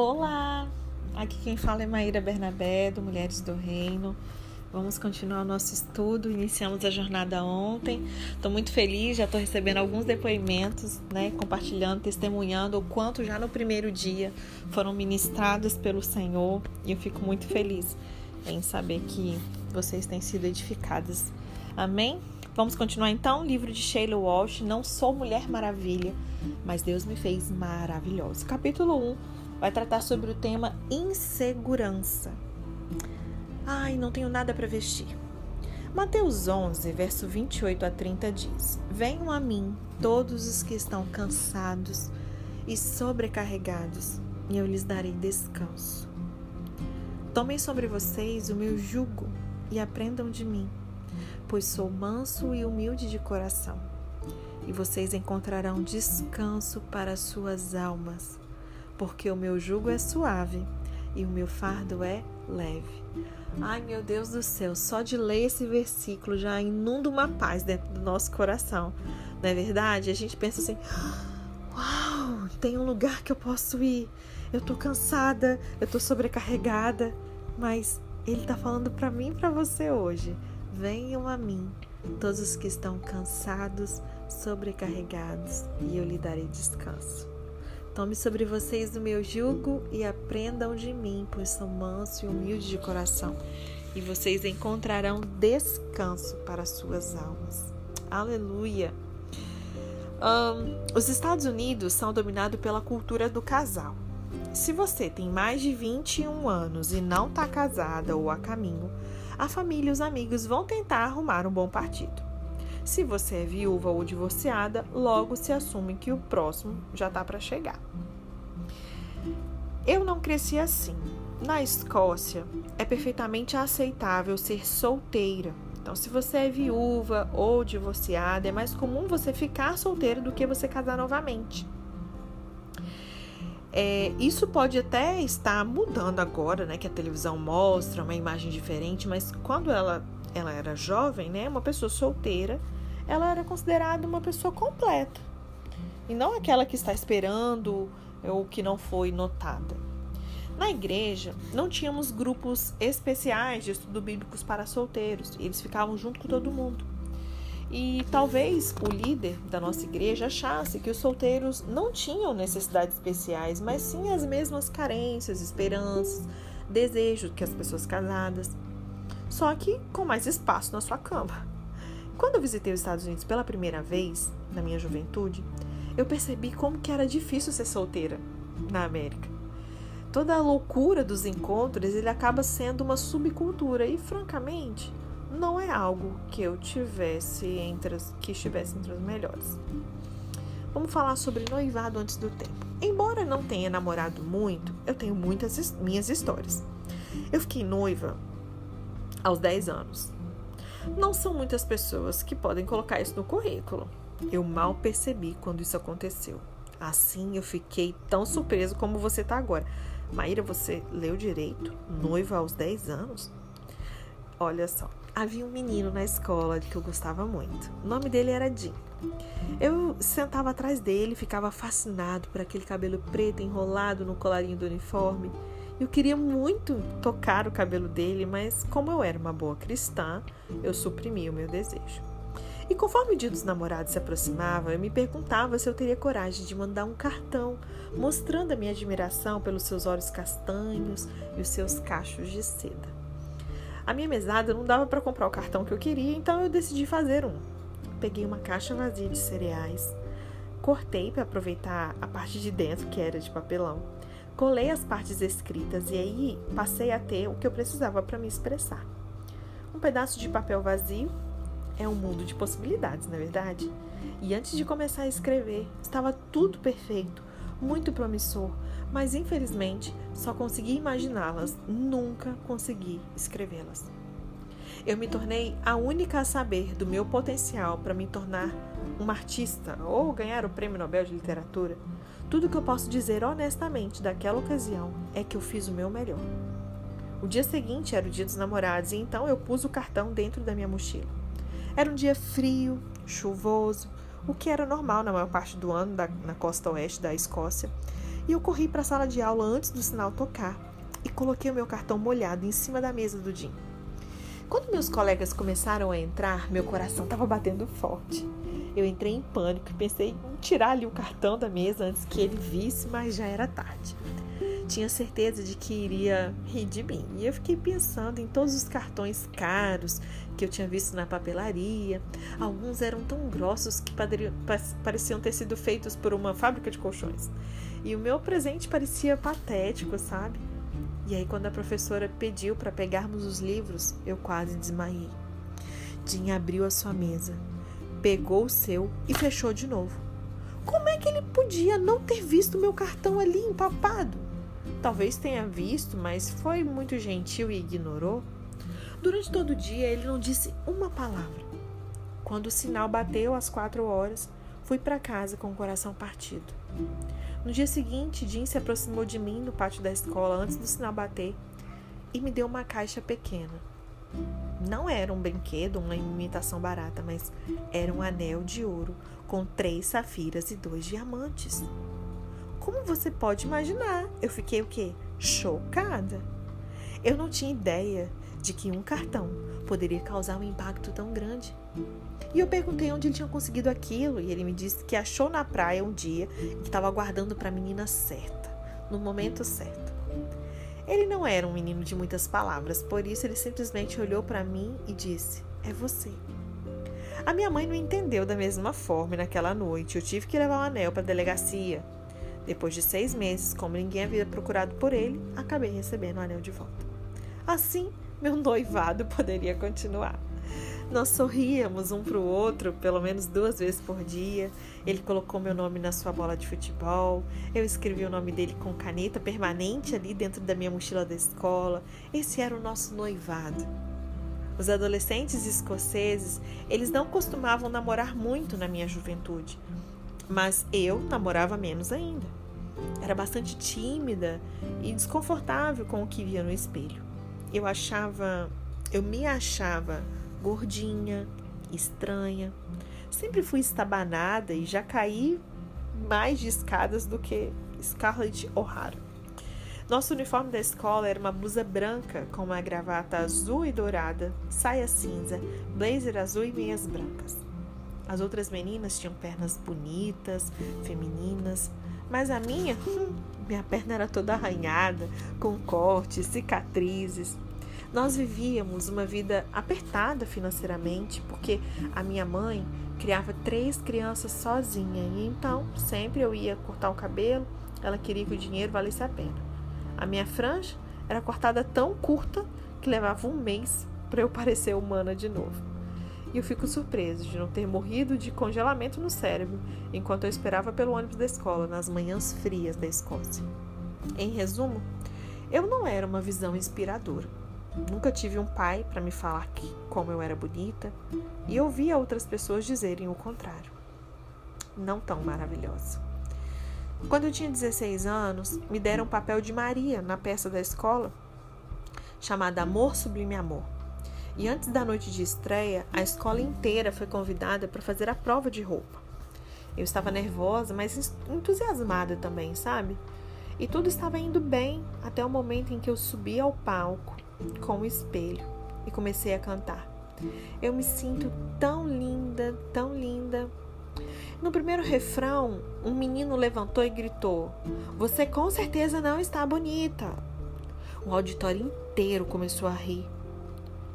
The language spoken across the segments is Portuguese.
Olá! Aqui quem fala é Maíra Bernabé, do Mulheres do Reino. Vamos continuar o nosso estudo. Iniciamos a jornada ontem. Estou muito feliz, já estou recebendo alguns depoimentos, né? Compartilhando, testemunhando o quanto já no primeiro dia foram ministrados pelo Senhor. E eu fico muito feliz em saber que vocês têm sido edificadas. Amém? Vamos continuar então. Livro de Sheila Walsh. Não sou Mulher Maravilha, mas Deus me fez maravilhosa. Capítulo 1 vai tratar sobre o tema insegurança. Ai, não tenho nada para vestir. Mateus 11, verso 28 a 30 diz: Venham a mim todos os que estão cansados e sobrecarregados, e eu lhes darei descanso. Tomem sobre vocês o meu jugo e aprendam de mim pois sou manso e humilde de coração, e vocês encontrarão descanso para suas almas, porque o meu jugo é suave e o meu fardo é leve. Ai, meu Deus do céu, só de ler esse versículo já inunda uma paz dentro do nosso coração. Não é verdade? A gente pensa assim: "Uau, tem um lugar que eu posso ir. Eu tô cansada, eu tô sobrecarregada, mas ele tá falando para mim e para você hoje. Venham a mim, todos os que estão cansados, sobrecarregados, e eu lhe darei descanso. Tome sobre vocês o meu jugo e aprendam de mim, pois sou manso e humilde de coração, e vocês encontrarão descanso para suas almas. Aleluia! Um, os Estados Unidos são dominados pela cultura do casal. Se você tem mais de 21 anos e não está casada ou a caminho, a família e os amigos vão tentar arrumar um bom partido. Se você é viúva ou divorciada, logo se assume que o próximo já está para chegar. Eu não cresci assim. Na Escócia, é perfeitamente aceitável ser solteira. Então, se você é viúva ou divorciada, é mais comum você ficar solteira do que você casar novamente. É, isso pode até estar mudando agora, né? Que a televisão mostra uma imagem diferente, mas quando ela, ela era jovem, né? Uma pessoa solteira, ela era considerada uma pessoa completa. E não aquela que está esperando ou que não foi notada. Na igreja, não tínhamos grupos especiais de estudo bíblicos para solteiros. Eles ficavam junto com todo mundo. E talvez o líder da nossa igreja achasse que os solteiros não tinham necessidades especiais, mas sim as mesmas carências, esperanças, desejos que as pessoas casadas, só que com mais espaço na sua cama. Quando eu visitei os Estados Unidos pela primeira vez, na minha juventude, eu percebi como que era difícil ser solteira na América. Toda a loucura dos encontros, ele acaba sendo uma subcultura e, francamente, não é algo que eu tivesse entre as, que estivesse entre os melhores. Vamos falar sobre noivado antes do tempo. Embora não tenha namorado muito, eu tenho muitas minhas histórias. Eu fiquei noiva aos 10 anos. Não são muitas pessoas que podem colocar isso no currículo. Eu mal percebi quando isso aconteceu. Assim eu fiquei tão surpreso como você está agora. Maíra, você leu direito? Noiva aos 10 anos? Olha só, havia um menino na escola que eu gostava muito. O nome dele era Jim. Eu sentava atrás dele, ficava fascinado por aquele cabelo preto enrolado no colarinho do uniforme. Eu queria muito tocar o cabelo dele, mas como eu era uma boa cristã, eu suprimi o meu desejo. E conforme o dia dos namorados se aproximava, eu me perguntava se eu teria coragem de mandar um cartão mostrando a minha admiração pelos seus olhos castanhos e os seus cachos de seda. A minha mesada não dava para comprar o cartão que eu queria, então eu decidi fazer um. Peguei uma caixa vazia de cereais, cortei para aproveitar a parte de dentro, que era de papelão, colei as partes escritas e aí passei a ter o que eu precisava para me expressar. Um pedaço de papel vazio é um mundo de possibilidades, na é verdade? E antes de começar a escrever, estava tudo perfeito, muito promissor, mas infelizmente só consegui imaginá-las, nunca consegui escrevê-las. Eu me tornei a única a saber do meu potencial para me tornar uma artista ou ganhar o Prêmio Nobel de Literatura. Tudo que eu posso dizer honestamente daquela ocasião é que eu fiz o meu melhor. O dia seguinte era o dia dos namorados e então eu pus o cartão dentro da minha mochila. Era um dia frio, chuvoso, o que era normal na maior parte do ano da, na costa oeste da Escócia, E eu corri para a sala de aula antes do sinal tocar e coloquei o meu cartão molhado em cima da mesa do Jim. Quando meus colegas começaram a entrar, meu coração estava batendo forte. Eu entrei em pânico e pensei em tirar ali o cartão da mesa antes que ele visse, mas já era tarde. Tinha certeza de que iria rir de mim. E eu fiquei pensando em todos os cartões caros que eu tinha visto na papelaria. Alguns eram tão grossos que pareciam ter sido feitos por uma fábrica de colchões. E o meu presente parecia patético, sabe? E aí, quando a professora pediu para pegarmos os livros, eu quase desmaiei. Jim abriu a sua mesa, pegou o seu e fechou de novo. Como é que ele podia não ter visto meu cartão ali empapado? Talvez tenha visto, mas foi muito gentil e ignorou. Durante todo o dia, ele não disse uma palavra. Quando o sinal bateu às quatro horas, fui para casa com o coração partido. No dia seguinte, Jim se aproximou de mim no pátio da escola antes do sinal bater e me deu uma caixa pequena. Não era um brinquedo, uma imitação barata, mas era um anel de ouro com três safiras e dois diamantes. Como você pode imaginar, eu fiquei o quê? Chocada. Eu não tinha ideia de que um cartão poderia causar um impacto tão grande. E eu perguntei onde ele tinha conseguido aquilo, e ele me disse que achou na praia um dia e estava aguardando para a menina certa, no momento certo. Ele não era um menino de muitas palavras, por isso ele simplesmente olhou para mim e disse: É você. A minha mãe não entendeu da mesma forma e naquela noite eu tive que levar o anel para a delegacia. Depois de seis meses, como ninguém havia procurado por ele, acabei recebendo o anel de volta. Assim, meu noivado poderia continuar. Nós sorríamos um para o outro pelo menos duas vezes por dia. Ele colocou meu nome na sua bola de futebol. Eu escrevi o nome dele com caneta permanente ali dentro da minha mochila da escola. Esse era o nosso noivado. Os adolescentes escoceses, eles não costumavam namorar muito na minha juventude, mas eu namorava menos ainda. Era bastante tímida e desconfortável com o que via no espelho. Eu achava, eu me achava gordinha, estranha. Sempre fui estabanada e já caí mais de escadas do que Scarlett O'Hara. Nosso uniforme da escola era uma blusa branca com uma gravata azul e dourada, saia cinza, blazer azul e meias brancas. As outras meninas tinham pernas bonitas, femininas, mas a minha, minha perna era toda arranhada, com cortes, cicatrizes. Nós vivíamos uma vida apertada financeiramente, porque a minha mãe criava três crianças sozinha, e então sempre eu ia cortar o cabelo, ela queria que o dinheiro valesse a pena. A minha franja era cortada tão curta que levava um mês para eu parecer humana de novo. E eu fico surpreso de não ter morrido de congelamento no cérebro enquanto eu esperava pelo ônibus da escola nas manhãs frias da Escócia. Em resumo, eu não era uma visão inspiradora. Nunca tive um pai para me falar que como eu era bonita e ouvia outras pessoas dizerem o contrário. Não tão maravilhosa. Quando eu tinha 16 anos, me deram o papel de Maria na peça da escola chamada Amor Sublime Amor. E antes da noite de estreia, a escola inteira foi convidada para fazer a prova de roupa. Eu estava nervosa, mas entusiasmada também, sabe? E tudo estava indo bem até o momento em que eu subi ao palco com o espelho e comecei a cantar. Eu me sinto tão linda, tão linda. No primeiro refrão, um menino levantou e gritou: Você com certeza não está bonita. O auditório inteiro começou a rir.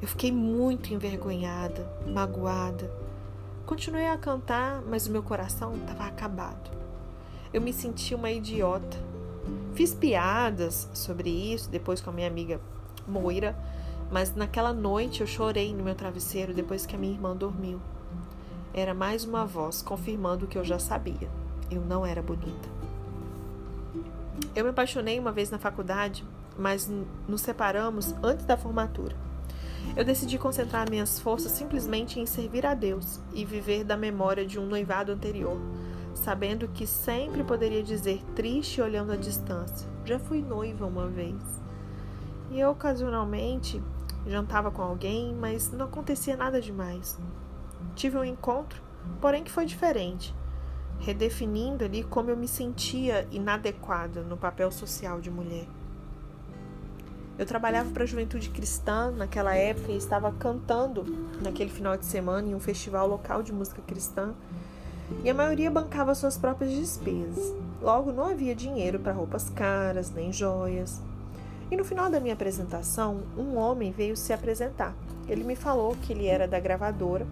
Eu fiquei muito envergonhada, magoada. Continuei a cantar, mas o meu coração estava acabado. Eu me senti uma idiota. Fiz piadas sobre isso depois com a minha amiga Moira, mas naquela noite eu chorei no meu travesseiro depois que a minha irmã dormiu. Era mais uma voz confirmando o que eu já sabia. Eu não era bonita. Eu me apaixonei uma vez na faculdade, mas nos separamos antes da formatura. Eu decidi concentrar minhas forças simplesmente em servir a Deus e viver da memória de um noivado anterior, sabendo que sempre poderia dizer triste olhando à distância: já fui noiva uma vez. E ocasionalmente jantava com alguém, mas não acontecia nada demais. Tive um encontro, porém que foi diferente. redefinindo ali como eu me sentia inadequada no papel social de mulher. Eu trabalhava para a juventude cristã naquela época e estava cantando naquele final de semana em um festival local de música cristã e a maioria bancava suas próprias despesas. Logo, não havia dinheiro para roupas caras nem joias. E no final da minha apresentação, um homem veio se apresentar. Ele me falou que ele era da gravadora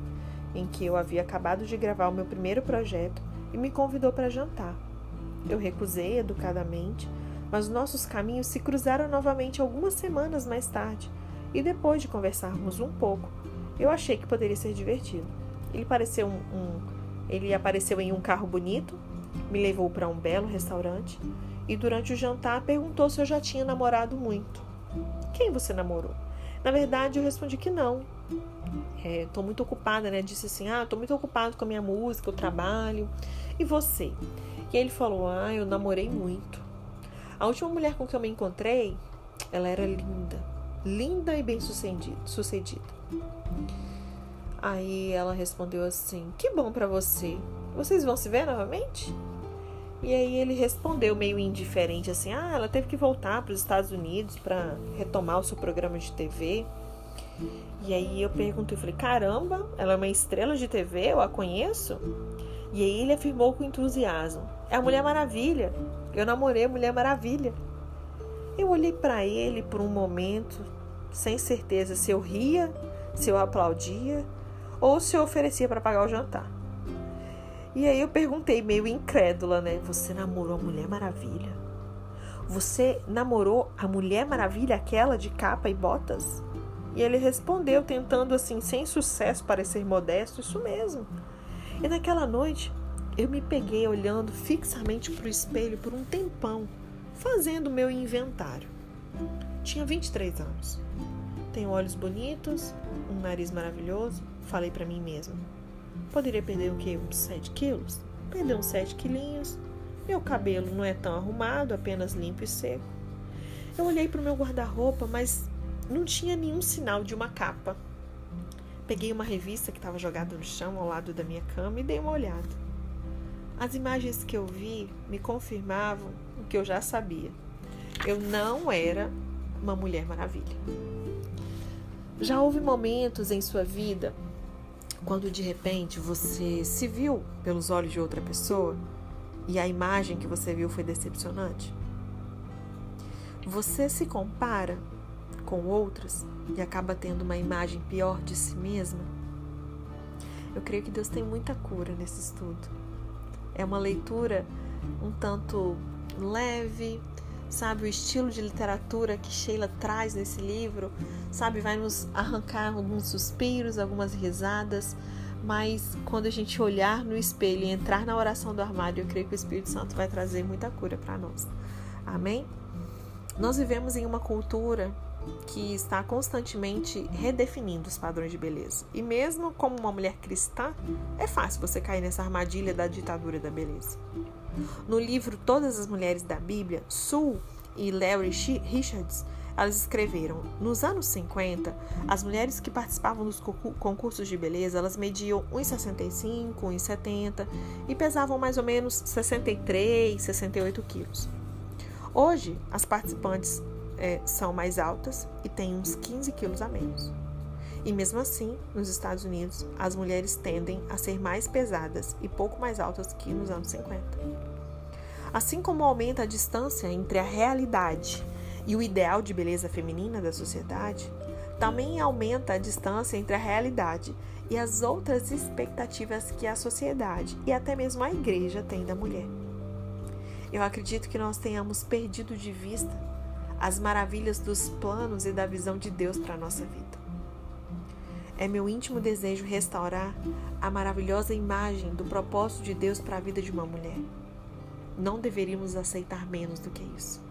em que eu havia acabado de gravar o meu primeiro projeto e me convidou para jantar. Eu recusei educadamente, mas nossos caminhos se cruzaram novamente algumas semanas mais tarde, e depois de conversarmos um pouco, eu achei que poderia ser divertido. Ele pareceu um, um ele apareceu em um carro bonito, me levou para um belo restaurante e durante o jantar perguntou se eu já tinha namorado muito. Quem você namorou? Na verdade, eu respondi que não. É, muito ocupada, né? Disse assim: Ah, estou muito ocupado com a minha música, o trabalho. E você? E ele falou: Ah, eu namorei muito. A última mulher com que eu me encontrei, ela era linda, linda e bem sucedida. Aí ela respondeu assim: Que bom para você. Vocês vão se ver novamente? E aí ele respondeu meio indiferente assim: "Ah, ela teve que voltar para os Estados Unidos para retomar o seu programa de TV". E aí eu perguntei, eu falei: "Caramba, ela é uma estrela de TV, eu a conheço?". E aí ele afirmou com entusiasmo: "É a Mulher Maravilha. Eu namorei a Mulher Maravilha". Eu olhei para ele por um momento, sem certeza se eu ria, se eu aplaudia ou se eu oferecia para pagar o jantar. E aí eu perguntei, meio incrédula, né? Você namorou a Mulher Maravilha? Você namorou a Mulher Maravilha, aquela de capa e botas? E ele respondeu, tentando assim, sem sucesso, parecer modesto, isso mesmo. E naquela noite, eu me peguei olhando fixamente para o espelho por um tempão, fazendo meu inventário. Tinha 23 anos. Tenho olhos bonitos, um nariz maravilhoso, falei para mim mesma. Poderia perder o quê? Uns 7 quilos? Perder uns 7 quilinhos. Meu cabelo não é tão arrumado, apenas limpo e seco. Eu olhei para o meu guarda-roupa, mas não tinha nenhum sinal de uma capa. Peguei uma revista que estava jogada no chão ao lado da minha cama e dei uma olhada. As imagens que eu vi me confirmavam o que eu já sabia. Eu não era uma mulher maravilha. Já houve momentos em sua vida quando de repente você se viu pelos olhos de outra pessoa e a imagem que você viu foi decepcionante? Você se compara com outras e acaba tendo uma imagem pior de si mesma? Eu creio que Deus tem muita cura nesse estudo. É uma leitura um tanto leve, sabe? O estilo de literatura que Sheila traz nesse livro, sabe? Vai nos arrancar alguns suspiros, algumas risadas, mas quando a gente olhar no espelho e entrar na oração do armário, eu creio que o Espírito Santo vai trazer muita cura para nós. Amém? Nós vivemos em uma cultura que está constantemente redefinindo os padrões de beleza. E mesmo como uma mulher cristã, é fácil você cair nessa armadilha da ditadura da beleza. No livro Todas as Mulheres da Bíblia, Sue e Larry Richards elas escreveram: nos anos 50, as mulheres que participavam dos concursos de beleza, elas mediam 1,65, 1,70 e pesavam mais ou menos 63, 68 quilos. Hoje, as participantes é, são mais altas e têm uns 15 quilos a menos. E mesmo assim, nos Estados Unidos, as mulheres tendem a ser mais pesadas e pouco mais altas que nos anos 50. Assim como aumenta a distância entre a realidade e o ideal de beleza feminina da sociedade, também aumenta a distância entre a realidade e as outras expectativas que a sociedade e até mesmo a igreja tem da mulher. Eu acredito que nós tenhamos perdido de vista as maravilhas dos planos e da visão de Deus para a nossa vida. É meu íntimo desejo restaurar a maravilhosa imagem do propósito de Deus para a vida de uma mulher. Não deveríamos aceitar menos do que isso.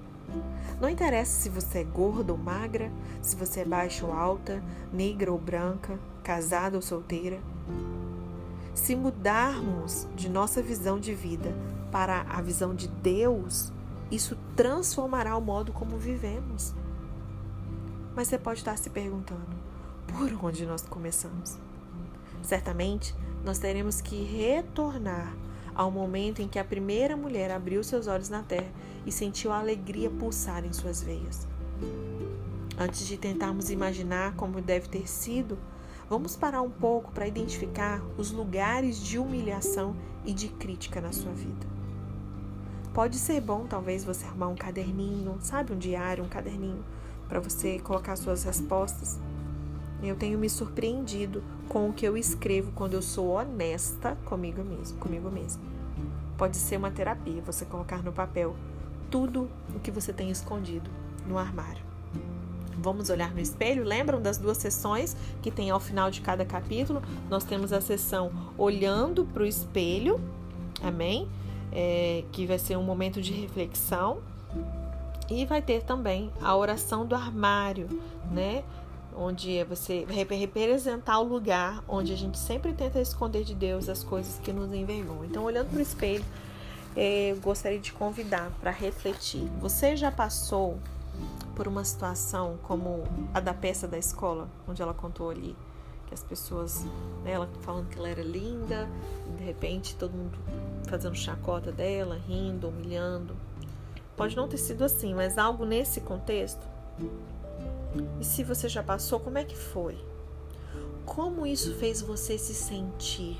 Não interessa se você é gorda ou magra, se você é baixa ou alta, negra ou branca, casada ou solteira. Se mudarmos de nossa visão de vida para a visão de Deus, isso transformará o modo como vivemos. Mas você pode estar se perguntando: por onde nós começamos? Certamente, nós teremos que retornar ao momento em que a primeira mulher abriu seus olhos na terra e sentiu a alegria pulsar em suas veias. Antes de tentarmos imaginar como deve ter sido, vamos parar um pouco para identificar os lugares de humilhação e de crítica na sua vida. Pode ser bom, talvez, você arrumar um caderninho, sabe, um diário, um caderninho, para você colocar suas respostas. Eu tenho me surpreendido com o que eu escrevo quando eu sou honesta comigo mesmo, comigo mesmo. Pode ser uma terapia você colocar no papel tudo o que você tem escondido no armário. Vamos olhar no espelho? Lembram das duas sessões que tem ao final de cada capítulo? Nós temos a sessão olhando para o espelho, amém? É, que vai ser um momento de reflexão. E vai ter também a oração do armário, né? Onde é você representar o lugar onde a gente sempre tenta esconder de Deus as coisas que nos envergonham. Então, olhando para o espelho, é, eu gostaria de convidar para refletir. Você já passou por uma situação como a da peça da escola, onde ela contou ali que as pessoas, né, ela falando que ela era linda, e de repente todo mundo fazendo chacota dela, rindo, humilhando. Pode não ter sido assim, mas algo nesse contexto. E se você já passou, como é que foi? Como isso fez você se sentir?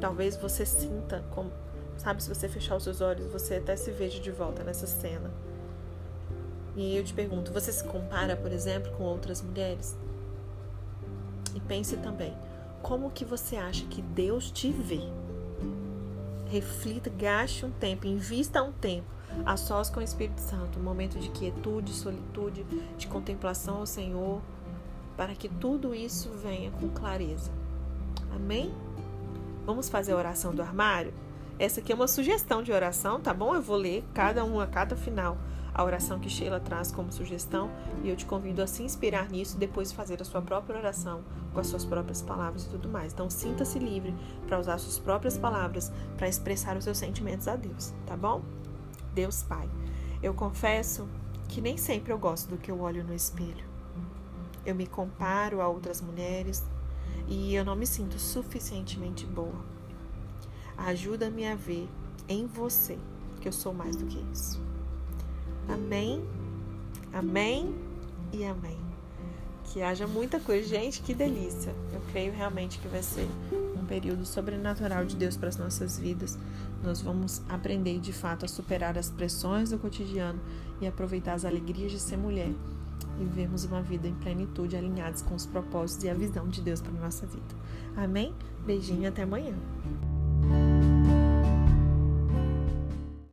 Talvez você sinta, como, sabe, se você fechar os seus olhos, você até se veja de volta nessa cena e eu te pergunto, você se compara, por exemplo, com outras mulheres? E pense também, como que você acha que Deus te vê? Reflita, gaste um tempo, invista um tempo a sós com o Espírito Santo, um momento de quietude, solitude, de contemplação ao Senhor, para que tudo isso venha com clareza. Amém? Vamos fazer a oração do armário? Essa aqui é uma sugestão de oração, tá bom? Eu vou ler cada uma, cada final a oração que Sheila traz como sugestão e eu te convido a se inspirar nisso e depois fazer a sua própria oração com as suas próprias palavras e tudo mais. Então sinta-se livre para usar suas próprias palavras para expressar os seus sentimentos a Deus, tá bom? Deus Pai, eu confesso que nem sempre eu gosto do que eu olho no espelho. Eu me comparo a outras mulheres e eu não me sinto suficientemente boa. Ajuda-me a ver em você que eu sou mais do que isso. Amém, amém e amém. Que haja muita coisa. Gente, que delícia. Eu creio realmente que vai ser um período sobrenatural de Deus para as nossas vidas. Nós vamos aprender de fato a superar as pressões do cotidiano e aproveitar as alegrias de ser mulher e vivermos uma vida em plenitude, alinhados com os propósitos e a visão de Deus para nossa vida. Amém? Beijinho até amanhã.